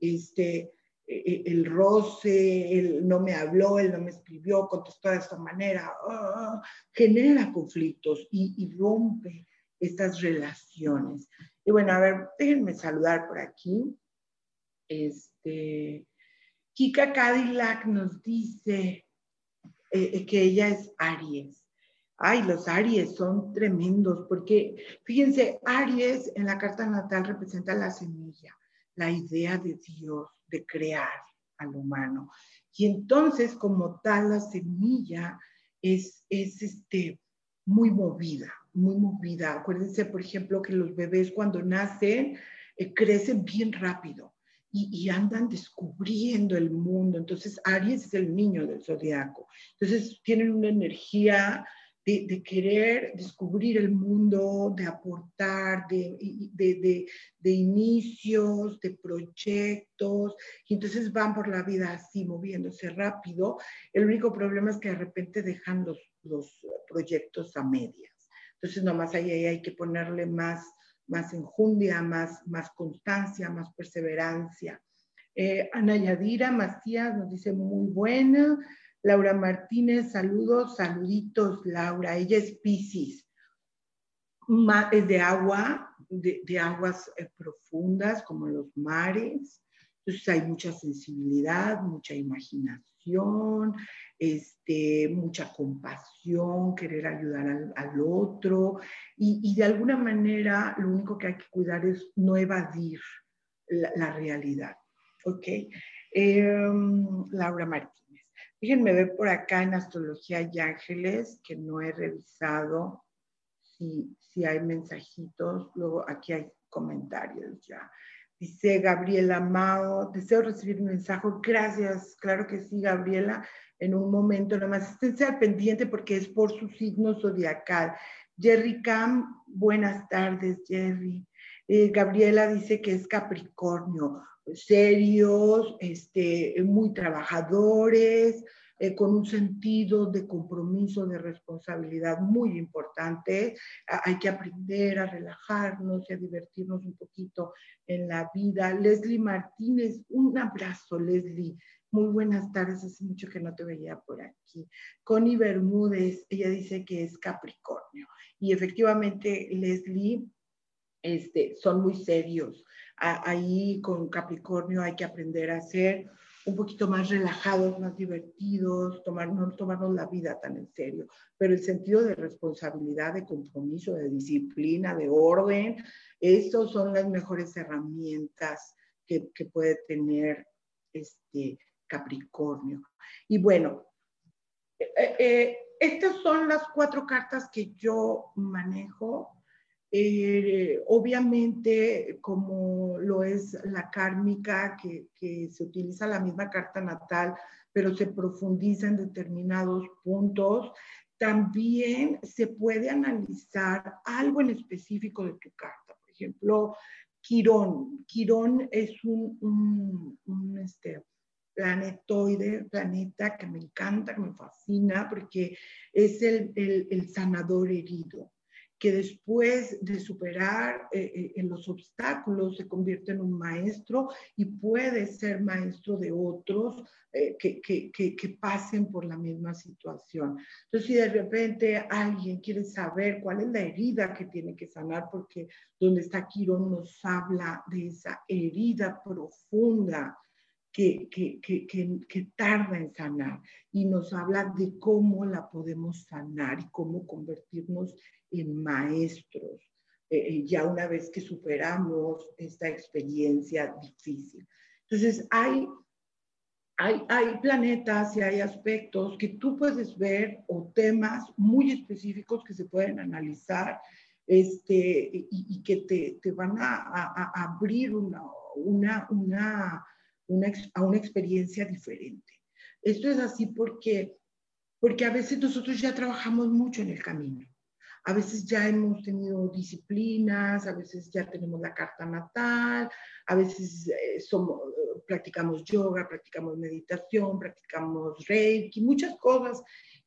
este, el roce, él no me habló, él no me escribió, contestó de esta manera, ah, genera conflictos y, y, rompe estas relaciones. Y bueno, a ver, déjenme saludar por aquí. Este, Kika Cadillac nos dice eh, eh, que ella es Aries. Ay, los Aries son tremendos porque, fíjense, Aries en la carta natal representa la semilla, la idea de Dios de crear al humano. Y entonces, como tal, la semilla es, es este, muy movida, muy movida. Acuérdense, por ejemplo, que los bebés cuando nacen eh, crecen bien rápido y, y, andan descubriendo el mundo. Entonces, Aries es el niño del zodiaco. Entonces, tienen una energía de, querer descubrir el mundo, de aportar, de, de, de, inicios, de proyectos, y entonces van por la vida así, moviéndose rápido. El único problema es que de repente dejan los, los proyectos a medias. Entonces, nomás ahí, ahí hay que ponerle más, más enjundia, más, más constancia, más perseverancia. Eh, Ana Yadira Macías nos dice muy buena. Laura Martínez, saludos, saluditos, Laura. Ella es Pisces. Es de agua, de, aguas eh, profundas como los mares. Entonces hay mucha sensibilidad, mucha imaginación, este, mucha compasión, querer ayudar al, otro. Y, de alguna manera lo único que hay que cuidar es no evadir la, realidad. ¿Ok? Em, Laura Martínez. Déjenme ver por acá en Astrología y Ángeles, que no he revisado si, si hay mensajitos. Luego aquí hay comentarios ya. Dice Gabriela Mao, deseo recibir un mensaje. Gracias, claro que sí, Gabriela. En un momento, nada más esténse al pendiente porque es por su signo zodiacal. Jerry Cam, buenas tardes, Jerry. Eh, Gabriela dice que es Capricornio serios, este, muy trabajadores, eh, con un sentido de compromiso, de responsabilidad muy importante. hay que aprender a relajarnos y a divertirnos un poquito en la vida. Leslie Martínez, un abrazo, Leslie. Muy buenas tardes, hace mucho que no te veía por aquí. Connie Bermúdez, ella dice que es Capricornio. Y efectivamente, Leslie, este, son muy serios ahí con Capricornio hay que aprender a ser un poquito más relajados, más divertidos, no tomarnos la vida tan en serio, pero el sentido de responsabilidad, de compromiso, de disciplina, de orden, esas son las mejores herramientas que, que puede tener este Capricornio. Y bueno, eh, eh, estas son las cuatro cartas que yo manejo eh, obviamente, como lo es la kármica, que, se utiliza la misma carta natal, pero se profundiza en determinados puntos, también se puede analizar algo en específico de tu carta. Por ejemplo, Quirón. Quirón es un, este, planetoide, planeta que me encanta, que me fascina, porque es el sanador herido que después de superar eh, eh, los obstáculos se convierte en un maestro y puede ser maestro de otros eh, que, que, que, pasen por la misma situación. Entonces, si de repente alguien quiere saber cuál es la herida que tiene que sanar, porque donde está Quirón nos habla de esa herida profunda que, que, que, que, tarda en sanar y nos habla de cómo la podemos sanar y cómo convertirnos en maestros, eh, eh, ya una vez que superamos esta experiencia difícil. Entonces, hay, hay, hay planetas y hay aspectos que tú puedes ver o temas muy específicos que se pueden analizar este, y, que te, te van a, a, abrir una, una, una, una, a una experiencia diferente. Esto es así porque, porque a veces nosotros ya trabajamos mucho en el camino. A veces ya hemos tenido disciplinas, a veces ya tenemos la carta natal, a veces eh, somos, practicamos yoga, practicamos meditación, practicamos reiki, muchas cosas.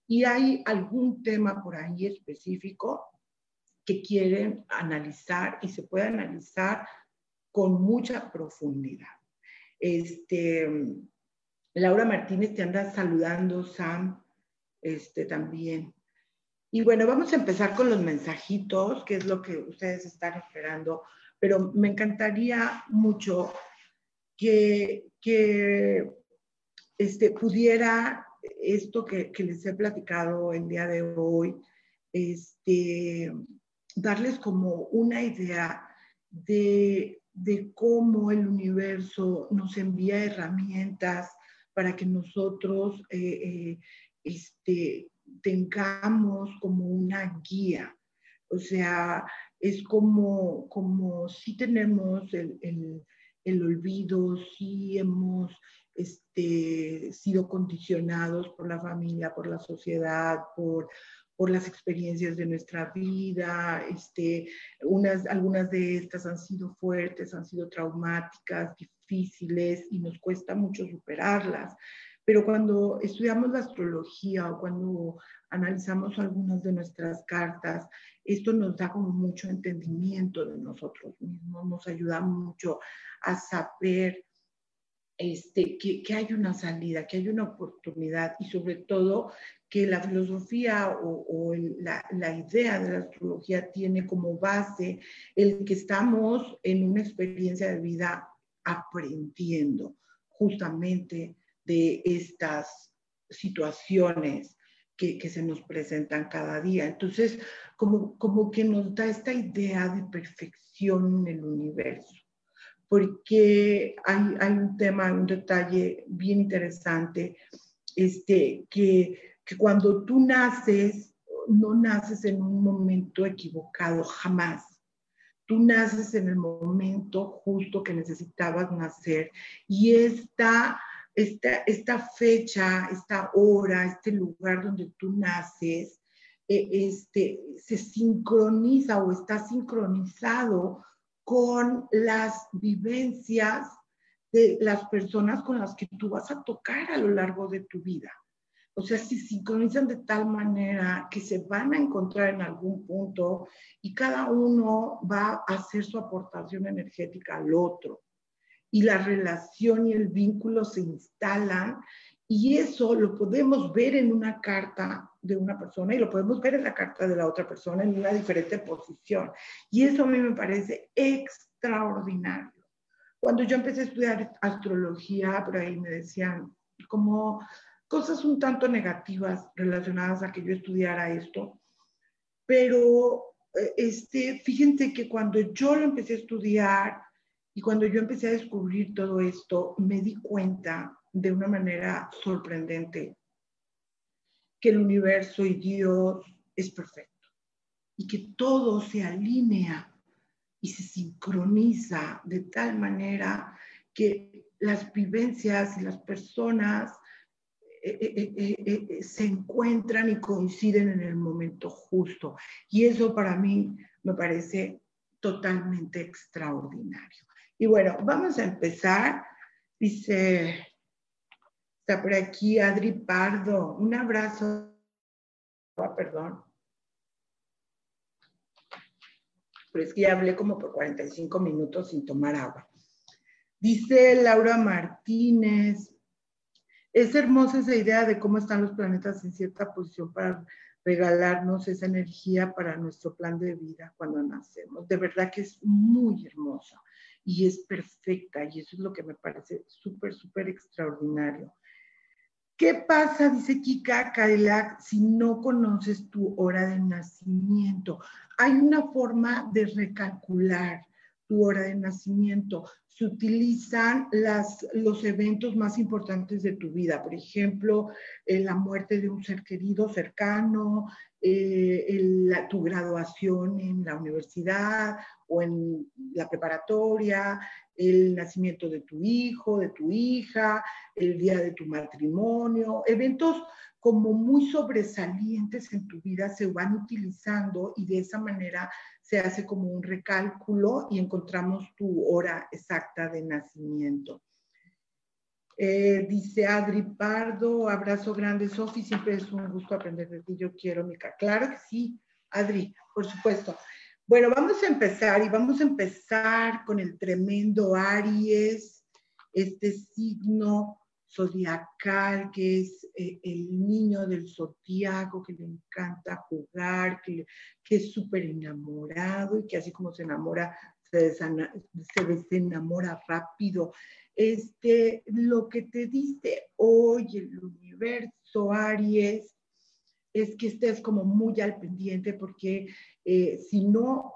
Y hay algún tema por ahí específico que quieren analizar y se puede analizar con mucha profundidad. Este, Laura Martínez te anda saludando, Sam, este, también. Y bueno, vamos a empezar con los mensajitos, que es lo que ustedes están esperando, pero me encantaría mucho que, que este, pudiera esto que, les he platicado el día de hoy, este, darles como una idea de, de cómo el universo nos envía herramientas para que nosotros eh, eh, este, tengamos como una guía. O sea, es como, como si tenemos el, el, olvido, si hemos este, sido condicionados por la familia, por la sociedad, por, por las experiencias de nuestra vida. Este, unas, algunas de estas han sido fuertes, han sido traumáticas, difíciles y nos cuesta mucho superarlas. Pero cuando estudiamos la astrología o cuando analizamos algunas de nuestras cartas, esto nos da como mucho entendimiento de nosotros mismos, nos ayuda mucho a saber este, que, que, hay una salida, que hay una oportunidad y sobre todo que la filosofía o, o la, la, idea de la astrología tiene como base el que estamos en una experiencia de vida aprendiendo justamente de estas situaciones que, que, se nos presentan cada día. Entonces, como, como que nos da esta idea de perfección en el universo, porque hay, hay un tema, un detalle bien interesante, este, que, que cuando tú naces, no naces en un momento equivocado, jamás. Tú naces en el momento justo que necesitabas nacer y esta esta, fecha, esta hora, este lugar donde tú naces, eh, este, se sincroniza o está sincronizado con las vivencias de las personas con las que tú vas a tocar a lo largo de tu vida. O sea, se sincronizan de tal manera que se van a encontrar en algún punto y cada uno va a hacer su aportación energética al otro y la relación y el vínculo se instalan y eso lo podemos ver en una carta de una persona y lo podemos ver en la carta de la otra persona en una diferente posición. Y eso a mí me parece extraordinario. Cuando yo empecé a estudiar astrología, por ahí me decían como cosas un tanto negativas relacionadas a que yo estudiara esto, pero eh, este, fíjense que cuando yo lo empecé a estudiar, y cuando yo empecé a descubrir todo esto, me di cuenta de una manera sorprendente que el universo y Dios es perfecto y que todo se alinea y se sincroniza de tal manera que las vivencias y las personas eh, eh, eh, se encuentran y coinciden en el momento justo. Y eso para mí me parece totalmente extraordinario. Y bueno, vamos a empezar. Dice, está por aquí Adri Pardo. Un abrazo. Ah, perdón. pero es que ya hablé como por 45 minutos sin tomar agua. Dice Laura Martínez, es hermosa esa idea de cómo están los planetas en cierta posición para regalarnos esa energía para nuestro plan de vida cuando nacemos. De verdad que es muy hermosa y es perfecta y eso es lo que me parece súper, súper extraordinario. ¿Qué pasa, dice Kika Cadillac, si no conoces tu hora de nacimiento? Hay una forma de recalcular tu hora de nacimiento. Se utilizan las, los eventos más importantes de tu vida, por ejemplo, eh, la muerte de un ser querido cercano, eh, tu graduación en la universidad o en la preparatoria, el nacimiento de tu hijo, de tu hija, el día de tu matrimonio, eventos como muy sobresalientes en tu vida se van utilizando y de esa manera se hace como un recálculo y encontramos tu hora exacta de nacimiento. Eh, dice Adri Pardo, abrazo grande, Sofi, siempre es un gusto aprender de ti, yo quiero, Mica. Claro que sí, Adri, por supuesto. Bueno, vamos a empezar y vamos a empezar con el tremendo Aries, este signo zodiacal que es eh, el niño del zodiaco, que le encanta jugar, que, que es súper enamorado y que así como se enamora, se, se desenamora rápido. Este, lo que te dice hoy el universo Aries es que estés como muy al pendiente porque eh, si, no,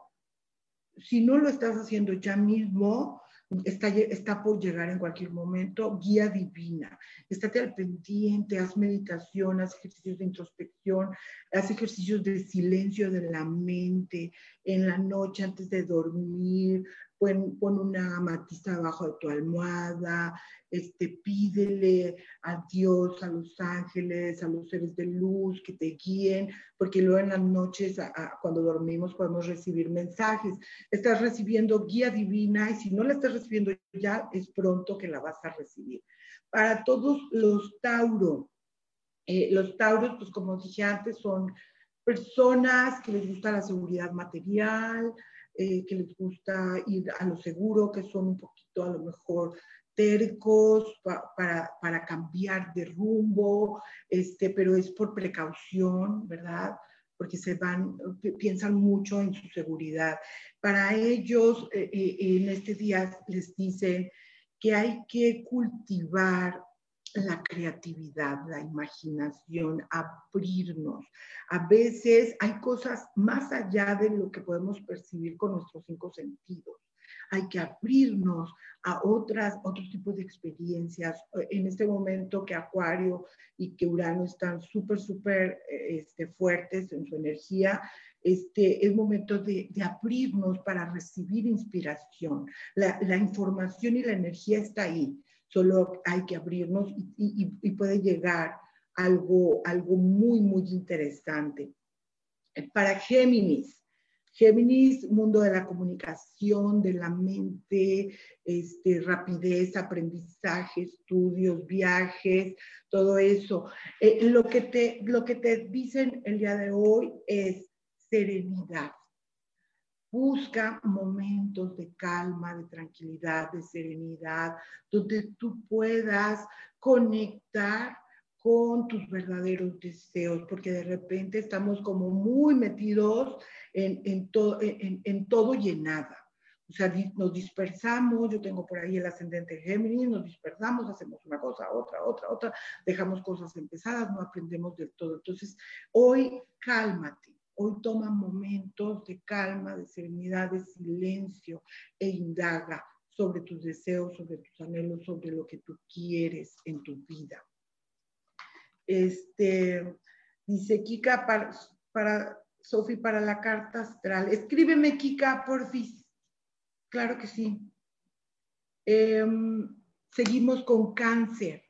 si no lo estás haciendo ya mismo, está, está por llegar en cualquier momento, guía divina. Estate al pendiente, haz meditación, haz ejercicios de introspección, haz ejercicios de silencio de la mente en la noche antes de dormir, pon, una amatista debajo de tu almohada, este, pídele a Dios, a los ángeles, a los seres de luz que te guíen, porque luego en las noches, cuando dormimos, podemos recibir mensajes. Estás recibiendo guía divina y si no la estás recibiendo ya, es pronto que la vas a recibir. Para todos los Tauro, eh, los Tauros, pues como dije antes, son personas que les gusta la seguridad material, eh, que les gusta ir a lo seguro, que son un poquito a lo mejor tercos para, para, cambiar de rumbo, este, pero es por precaución, ¿verdad? Porque se van, piensan mucho en su seguridad. Para ellos, eh, eh, en este día les dicen que hay que cultivar la creatividad, la imaginación, abrirnos. A veces hay cosas más allá de lo que podemos percibir con nuestros cinco sentidos. Hay que abrirnos a otras, otros tipos de experiencias. En este momento que Acuario y que Urano están súper, súper este, fuertes en su energía, este, es momento de, abrirnos para recibir inspiración. La, la información y la energía está ahí solo hay que abrirnos y, puede llegar algo, algo muy, muy interesante. Para Géminis, Géminis, mundo de la comunicación, de la mente, este, rapidez, aprendizaje, estudios, viajes, todo eso. Eh, lo, que te, lo que te dicen el día de hoy es serenidad. Busca momentos de calma, de tranquilidad, de serenidad, donde tú puedas conectar con tus verdaderos deseos, porque de repente estamos como muy metidos en, todo y en nada. O sea, nos dispersamos, yo tengo por ahí el ascendente Géminis, nos dispersamos, hacemos una cosa, otra, otra, otra, dejamos cosas empezadas, no aprendemos del todo. Entonces, hoy cálmate, Hoy toma momentos de calma, de serenidad, de silencio e indaga sobre tus deseos, sobre tus anhelos, sobre lo que tú quieres en tu vida. Este, dice Kika para, Sofi para la carta astral. Escríbeme, Kika, porfis. Claro que sí. Em, seguimos con cáncer.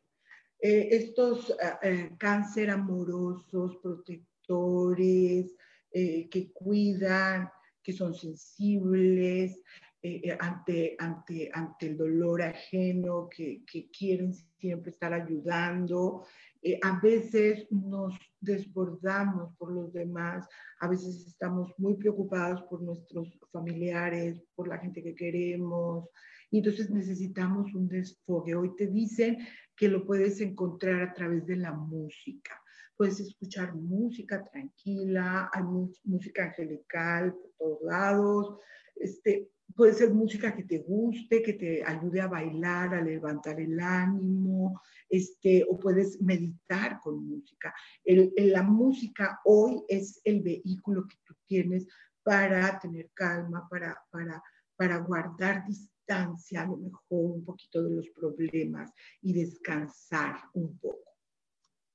Eh, estos eh, eh, cáncer amorosos, protectores, eh, que cuidan, que son sensibles eh, eh, ante, ante, ante el dolor ajeno, que, que, quieren siempre estar ayudando. Eh, a veces nos desbordamos por los demás, a veces estamos muy preocupados por nuestros familiares, por la gente que queremos, y entonces necesitamos un desfogue. Hoy te dicen que lo puedes encontrar a través de la música. Puedes escuchar música tranquila, hay música angelical por todos lados, este, puede ser música que te guste, que te ayude a bailar, a levantar el ánimo, este, o puedes meditar con música. la música hoy es el vehículo que tú tienes para tener calma, para, para, para guardar distancia, a lo mejor un poquito de los problemas y descansar un poco.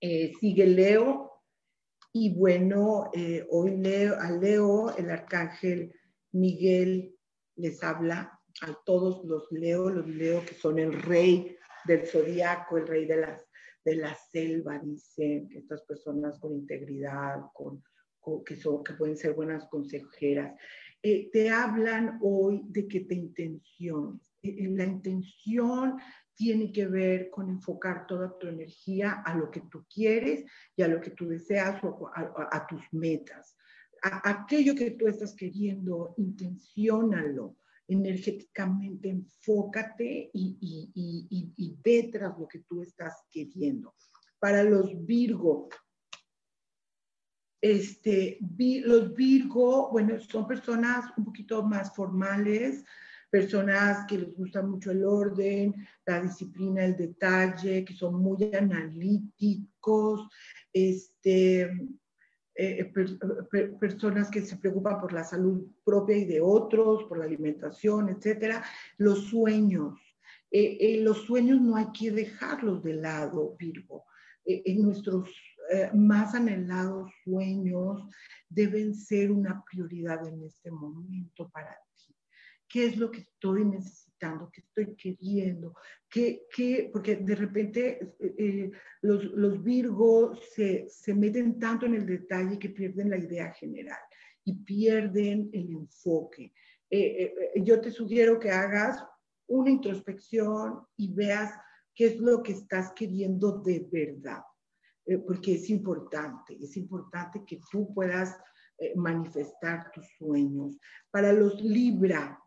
Eh, sigue Leo y bueno, eh, hoy leo a Leo, el arcángel Miguel les habla a todos los leo, los leo que son el rey del zodiaco, el rey de, las, de la selva, dicen que estas personas con integridad, con, que, son, que pueden ser buenas consejeras. Eh, te hablan hoy de que te intenciones. Eh, la intención tiene que ver con enfocar toda tu energía a lo que tú quieres y a lo que tú deseas o a tus metas aquello que tú estás queriendo, intenciónalo energéticamente, enfócate y, y, ve tras lo que tú estás queriendo. Para los Virgo, este, los Virgo, bueno, son personas un poquito más formales, personas que les gusta mucho el orden, la disciplina, el detalle, que son muy analíticos, este, eh, personas que se preocupan por la salud propia y de otros, por la alimentación, etcétera. Los sueños. Eh, eh, los sueños no hay que dejarlos de lado, Virgo. nuestros más anhelados sueños deben ser una prioridad en este momento para. ¿Qué es lo que estoy necesitando? que estoy queriendo, que, que porque de repente eh, eh, los, los virgos se, se meten tanto en el detalle que pierden la idea general y pierden el enfoque. Eh, yo te sugiero que hagas una introspección y veas qué es lo que estás queriendo de verdad, porque es importante, es importante que tú puedas manifestar tus sueños. Para los Libra,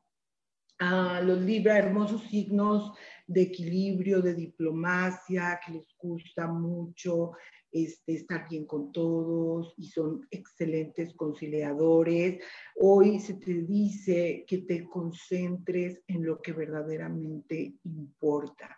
los Libra, hermosos signos de equilibrio, de diplomacia, que les gusta mucho este, estar bien con todos y son excelentes conciliadores. Hoy se te dice que te concentres en lo que verdaderamente importa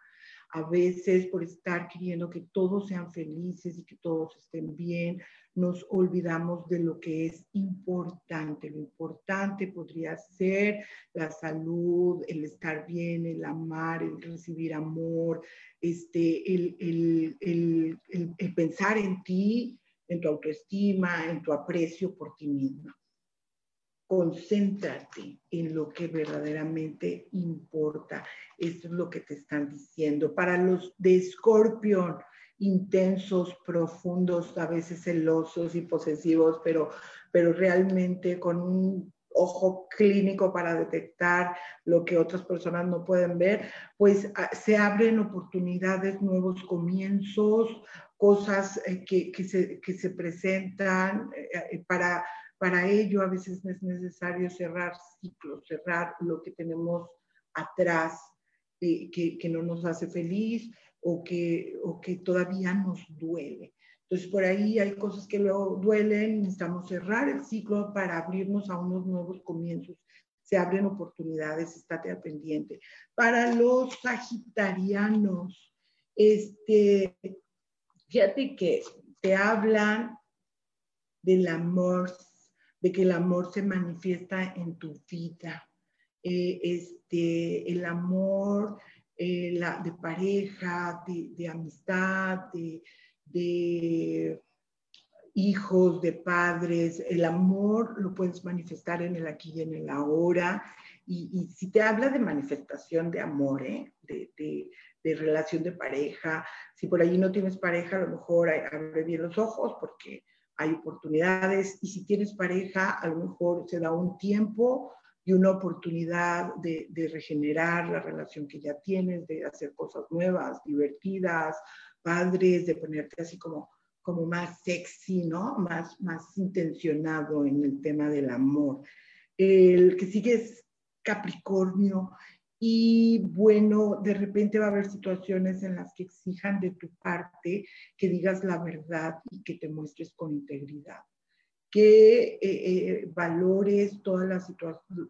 a veces por estar queriendo que todos sean felices y que todos estén bien, nos olvidamos de lo que es importante. Lo importante podría ser la salud, el estar bien, el amar, el recibir amor, este, el, el pensar en ti, en tu autoestima, en tu aprecio por ti misma concéntrate en lo que verdaderamente importa. Esto es lo que te están diciendo. Para los de Escorpión, intensos, profundos, a veces celosos y posesivos, pero, pero realmente con un ojo clínico para detectar lo que otras personas no pueden ver, pues ah, se abren oportunidades, nuevos comienzos, cosas eh, que, que, se, que se presentan eh, eh, para para ello a veces es necesario cerrar ciclos, cerrar lo que tenemos atrás que, que, no nos hace feliz o que, o que todavía nos duele. Entonces, por ahí hay cosas que luego duelen, necesitamos cerrar el ciclo para abrirnos a unos nuevos comienzos. Se abren oportunidades, estate al pendiente. Para los sagitarianos, este, fíjate que te hablan del amor de que el amor se manifiesta en tu vida. Eh, este, el amor eh, la, de pareja, de, amistad, de, hijos, de padres. El amor lo puedes manifestar en el aquí y en el ahora. Y, si te habla de manifestación de amor, ¿eh? de, de, relación de pareja, si por allí no tienes pareja, a lo mejor abre bien los ojos porque hay oportunidades y si tienes pareja, a lo mejor se da un tiempo y una oportunidad de, regenerar la relación que ya tienes, de hacer cosas nuevas, divertidas, padres, de ponerte así como, como más sexy, ¿no? Más, más intencionado en el tema del amor. El que sigue es Capricornio y bueno, de repente va a haber situaciones en las que exijan de tu parte que digas la verdad y que te muestres con integridad que eh, eh, valores todas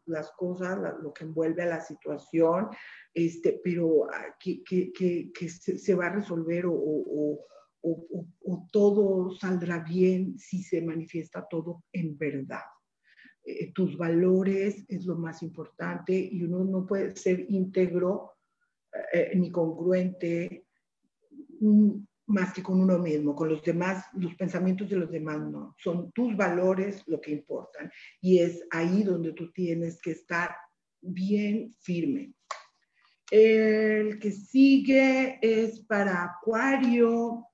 las, cosas, lo que envuelve a la situación, este, pero ah, que, que, se, va a resolver o, o, todo saldrá bien si se manifiesta todo en verdad. Eh, tus valores es lo más importante y uno no puede ser íntegro ni congruente mm, más que con uno mismo, con los demás, los pensamientos de los demás no, son tus valores lo que importan. Y es ahí donde tú tienes que estar bien firme. El que sigue es para Acuario.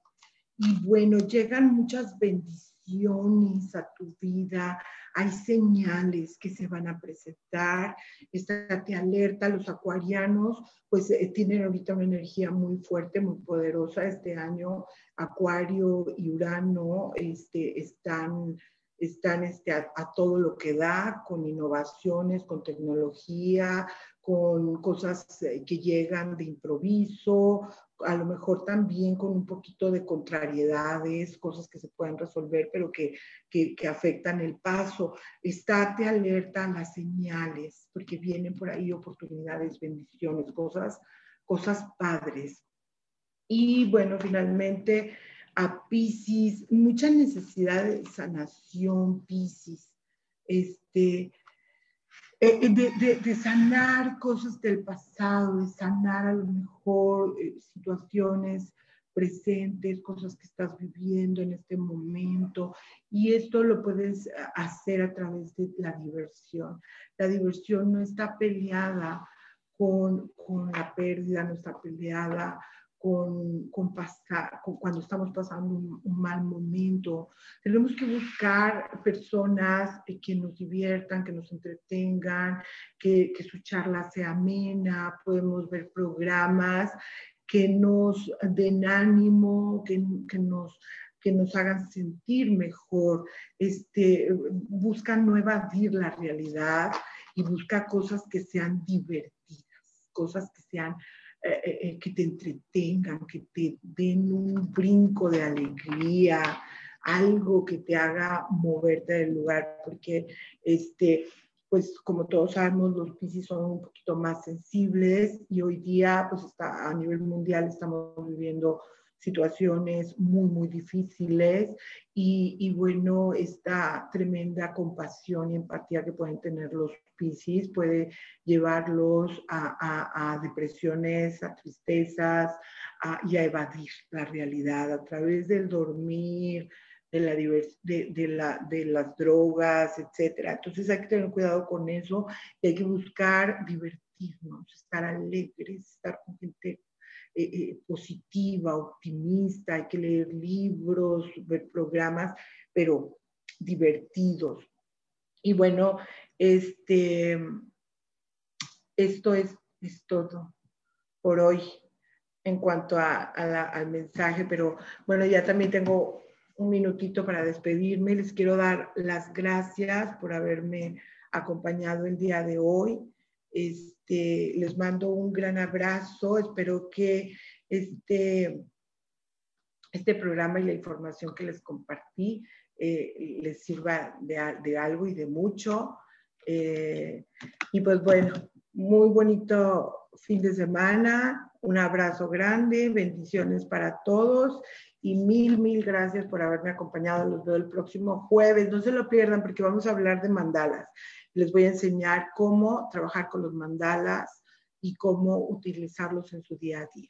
Y bueno, llegan muchas bendiciones a tu vida, hay señales que se van a presentar, estate alerta, los acuarianos pues eh, tienen ahorita una energía muy fuerte, muy poderosa, este año Acuario y Urano este, están están este, a, todo lo que da, con innovaciones, con tecnología, con cosas eh, que llegan de improviso, a lo mejor también con un poquito de contrariedades, cosas que se pueden resolver, pero que, que, afectan el paso. Estate alerta a las señales, porque vienen por ahí oportunidades, bendiciones, cosas, cosas padres. Y bueno, finalmente a Pisces, mucha necesidad de sanación, Pisces. Este, eh, eh, de, sanar cosas del pasado, de sanar a lo mejor eh, situaciones presentes, cosas que estás viviendo en este momento. Y esto lo puedes hacer a través de la diversión. La diversión no está peleada con, con la pérdida, no está peleada con, con, cuando estamos pasando un, mal momento. Tenemos que buscar personas que nos diviertan, que nos entretengan, que, que su charla sea amena, podemos ver programas que nos den ánimo, que, que nos que nos hagan sentir mejor, este, busca no evadir la realidad y busca cosas que sean divertidas, cosas que sean eh, eh, eh, que te entretengan, que te den un brinco de alegría, algo que te haga moverte del lugar, porque este, pues como todos sabemos, los piscis son un poquito más sensibles y hoy día, pues está, a nivel mundial estamos viviendo situaciones muy, muy difíciles y, y, bueno, esta tremenda compasión y empatía que pueden tener los Piscis puede llevarlos a, depresiones, a tristezas y a evadir la realidad a través del dormir, de, la de, de, la, de las drogas, etcétera. Entonces hay que tener cuidado con eso hay que buscar divertirnos, estar alegres, estar con gente eh, eh, positiva, optimista, hay que leer libros, ver programas, pero divertidos. Y bueno, este, esto es, es todo por hoy en cuanto a, al mensaje, pero bueno, ya también tengo un minutito para despedirme. Les quiero dar las gracias por haberme acompañado el día de hoy. Les mando un gran abrazo. Espero que este, este programa y la información que les compartí eh, les sirva de, algo y de mucho. Eh, y pues bueno, muy bonito fin de semana, un abrazo grande, bendiciones para todos y mil, mil gracias por haberme acompañado. Los veo el próximo jueves, no se lo pierdan porque vamos a hablar de mandalas. Les voy a enseñar cómo trabajar con los mandalas y cómo utilizarlos en su día a día.